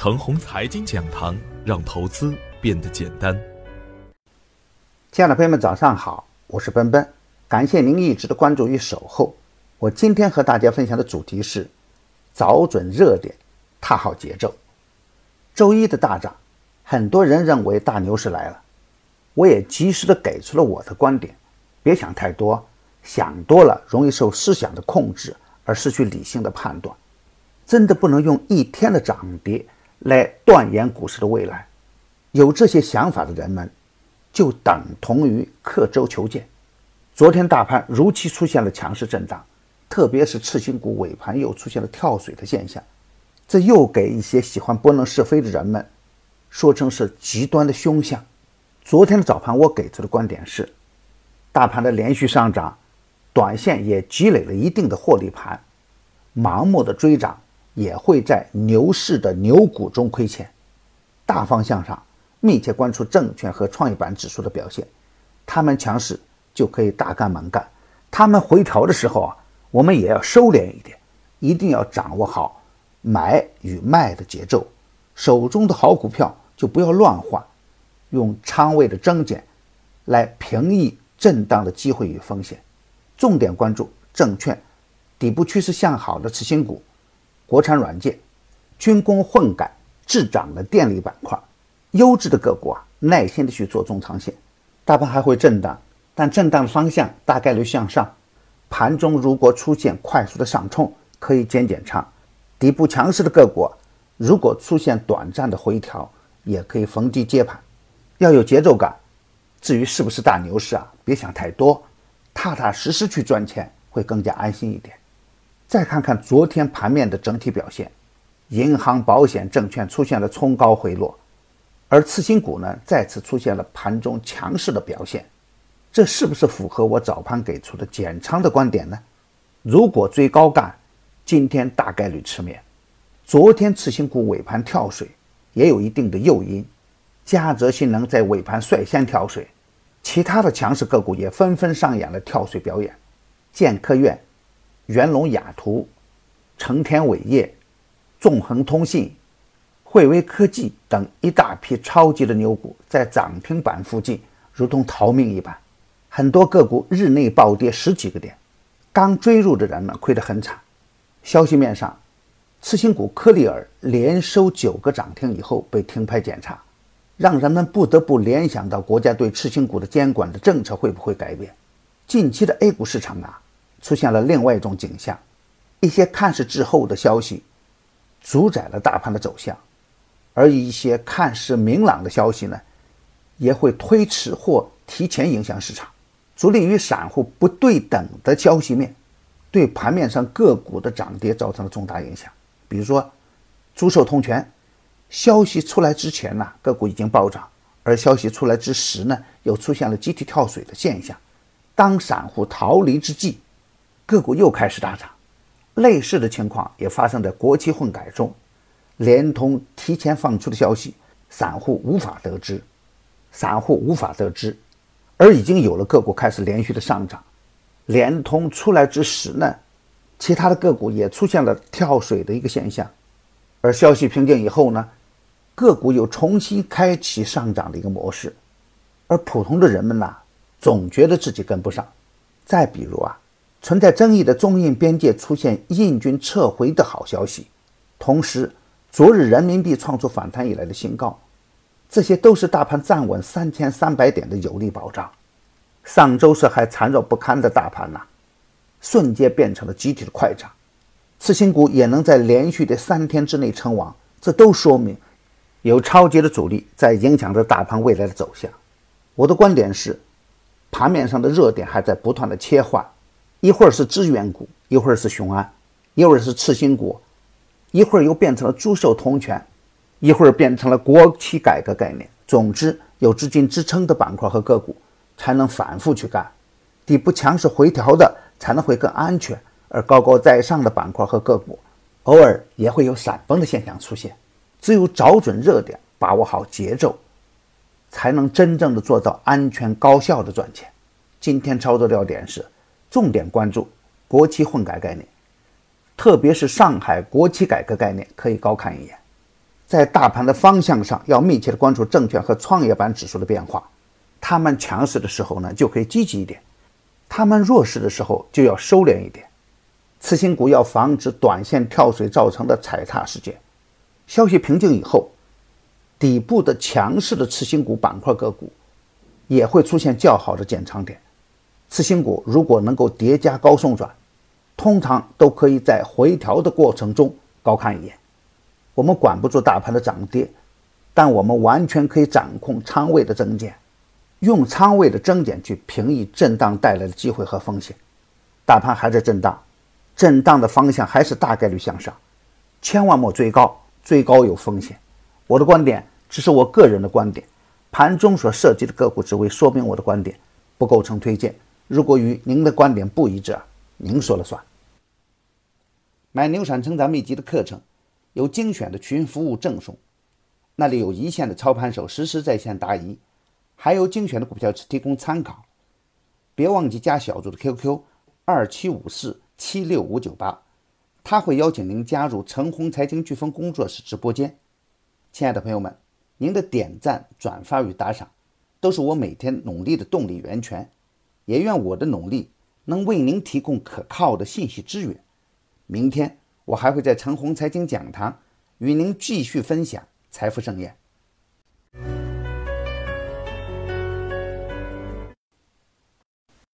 程红财经讲堂，让投资变得简单。亲爱的朋友们，早上好，我是奔奔，感谢您一直的关注与守候。我今天和大家分享的主题是：找准热点，踏好节奏。周一的大涨，很多人认为大牛市来了，我也及时的给出了我的观点：别想太多，想多了容易受思想的控制而失去理性的判断。真的不能用一天的涨跌来断言股市的未来。有这些想法的人们，就等同于刻舟求剑。昨天大盘如期出现了强势震荡，特别是次新股尾盘又出现了跳水的现象，这又给一些喜欢拨弄是非的人们说成是极端的凶相。昨天的早盘我给出的观点是，大盘的连续上涨，短线也积累了一定的获利盘，盲目的追涨。也会在牛市的牛股中亏钱。大方向上，密切关注证券和创业板指数的表现，他们强势就可以大干猛干；他们回调的时候啊，我们也要收敛一点，一定要掌握好买与卖的节奏。手中的好股票就不要乱换，用仓位的增减来平抑震荡的机会与风险。重点关注证券底部趋势向好的次新股。国产软件、军工混改、滞涨的电力板块，优质的个股啊，耐心的去做中长线。大盘还会震荡，但震荡的方向大概率向上。盘中如果出现快速的上冲，可以减减仓。底部强势的个股，如果出现短暂的回调，也可以逢低接盘。要有节奏感。至于是不是大牛市啊，别想太多，踏踏实实去赚钱会更加安心一点。再看看昨天盘面的整体表现，银行、保险、证券出现了冲高回落，而次新股呢再次出现了盘中强势的表现，这是不是符合我早盘给出的减仓的观点呢？如果追高干，今天大概率吃面。昨天次新股尾盘跳水也有一定的诱因，嘉泽新能在尾盘率先跳水，其他的强势个股也纷纷上演了跳水表演，建科院。元龙雅图、成天伟业、纵横通信、汇威科技等一大批超级的牛股在涨停板附近如同逃命一般，很多个股日内暴跌十几个点，刚追入的人们亏得很惨。消息面上，次新股科利尔连收九个涨停以后被停牌检查，让人们不得不联想到国家对次新股的监管的政策会不会改变？近期的 A 股市场啊。出现了另外一种景象，一些看似滞后的消息主宰了大盘的走向，而一些看似明朗的消息呢，也会推迟或提前影响市场，足利与散户不对等的消息面，对盘面上个股的涨跌造成了重大影响。比如说，朱寿通权，消息出来之前呢，个股已经暴涨，而消息出来之时呢，又出现了集体跳水的现象，当散户逃离之际。个股又开始大涨，类似的情况也发生在国企混改中，联通提前放出的消息，散户无法得知，散户无法得知，而已经有了个股开始连续的上涨。联通出来之时呢，其他的个股也出现了跳水的一个现象，而消息平静以后呢，个股又重新开启上涨的一个模式，而普通的人们呐，总觉得自己跟不上。再比如啊。存在争议的中印边界出现印军撤回的好消息，同时，昨日人民币创出反弹以来的新高，这些都是大盘站稳三千三百点的有力保障。上周是还残弱不堪的大盘呐，瞬间变成了集体的快涨，次新股也能在连续的三天之内称王，这都说明有超级的主力在影响着大盘未来的走向。我的观点是，盘面上的热点还在不断的切换。一会儿是资源股，一会儿是雄安，一会儿是次新股，一会儿又变成了朱寿通权，一会儿变成了国企改革概念。总之，有资金支撑的板块和个股才能反复去干，底部强势回调的才能会更安全，而高高在上的板块和个股偶尔也会有闪崩的现象出现。只有找准热点，把握好节奏，才能真正的做到安全高效的赚钱。今天操作要点是。重点关注国企混改概念，特别是上海国企改革概念，可以高看一眼。在大盘的方向上要密切的关注证券和创业板指数的变化。他们强势的时候呢，就可以积极一点；他们弱势的时候就要收敛一点。次新股要防止短线跳水造成的踩踏事件。消息平静以后，底部的强势的次新股板块个股也会出现较好的减仓点。次新股如果能够叠加高送转，通常都可以在回调的过程中高看一眼。我们管不住大盘的涨跌，但我们完全可以掌控仓位的增减，用仓位的增减去平抑震荡带来的机会和风险。大盘还在震荡，震荡的方向还是大概率向上，千万莫追高，追高有风险。我的观点只是我个人的观点，盘中所涉及的个股只为说明我的观点，不构成推荐。如果与您的观点不一致啊，您说了算。买牛产成长秘籍的课程，有精选的群服务赠送，那里有一线的操盘手实时在线答疑，还有精选的股票提供参考。别忘记加小组的 QQ 二七五四七六五九八，他会邀请您加入陈红财经飓风工作室直播间。亲爱的朋友们，您的点赞、转发与打赏，都是我每天努力的动力源泉。也愿我的努力能为您提供可靠的信息资源。明天我还会在陈红财经讲堂与您继续分享财富盛宴。